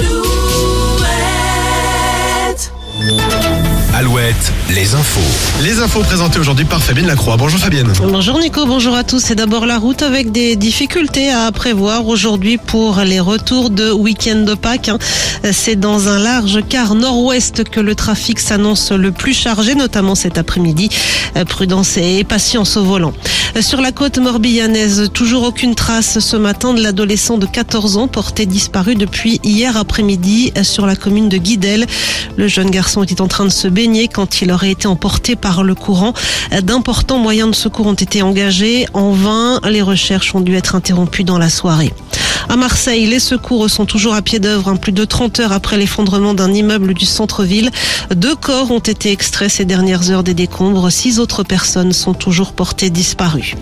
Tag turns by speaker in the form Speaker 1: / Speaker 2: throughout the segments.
Speaker 1: Hallelujah. Alouette, les infos. Les infos présentées aujourd'hui par Fabienne Lacroix. Bonjour Fabienne.
Speaker 2: Bonjour Nico, bonjour à tous. C'est d'abord la route avec des difficultés à prévoir aujourd'hui pour les retours de week-end de Pâques. hein. C'est dans un large quart nord-ouest que le trafic s'annonce le plus chargé, notamment cet après-midi. Euh, Prudence et patience au volant. Euh, Sur la côte morbihanaise, toujours aucune trace ce matin de l'adolescent de 14 ans porté disparu depuis hier après-midi euh, sur la commune de Guidel. Le jeune garçon était en train de se baigner quand il aurait été emporté par le courant. D'importants moyens de secours ont été engagés. En vain, les recherches ont dû être interrompues dans la soirée. À Marseille, les secours sont toujours à pied d'œuvre, hein, plus de 30 heures après l'effondrement d'un immeuble du centre-ville. Deux corps ont été extraits ces dernières heures des décombres. Six autres personnes sont toujours portées disparues.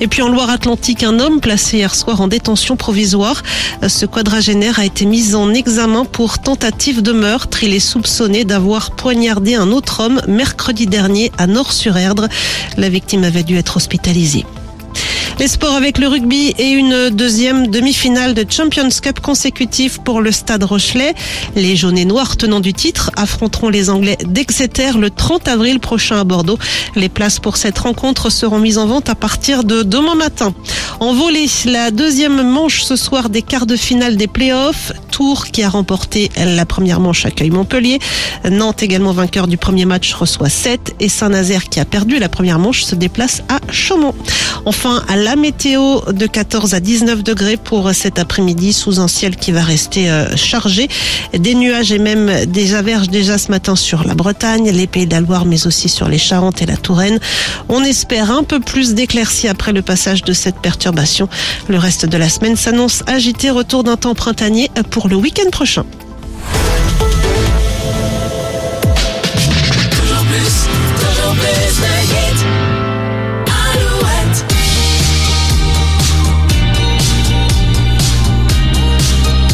Speaker 2: Et puis en Loire-Atlantique, un homme placé hier soir en détention provisoire. Ce quadragénaire a été mis en examen pour tentative de meurtre. Il est soupçonné d'avoir poignardé un autre homme mercredi dernier à Nord-sur-Erdre. La victime avait dû être hospitalisée. Les sports avec le rugby et une deuxième demi-finale de Champions Cup consécutive pour le Stade Rochelet. Les jaunes et noirs tenants du titre affronteront les Anglais d'Exeter le 30 avril prochain à Bordeaux. Les places pour cette rencontre seront mises en vente à partir de demain matin. En volée, la deuxième manche ce soir des quarts de finale des playoffs. Tours qui a remporté la première manche accueille Montpellier. Nantes également vainqueur du premier match reçoit 7 et Saint-Nazaire qui a perdu la première manche se déplace à Chaumont. Enfin, à la météo de 14 à 19 degrés pour cet après-midi sous un ciel qui va rester euh, chargé. Des nuages et même des averses déjà ce matin sur la Bretagne, les Pays de la Loire, mais aussi sur les Charentes et la Touraine. On espère un peu plus d'éclaircies après le passage de cette perturbation. Le reste de la semaine s'annonce agité. Retour d'un temps printanier pour le week-end prochain.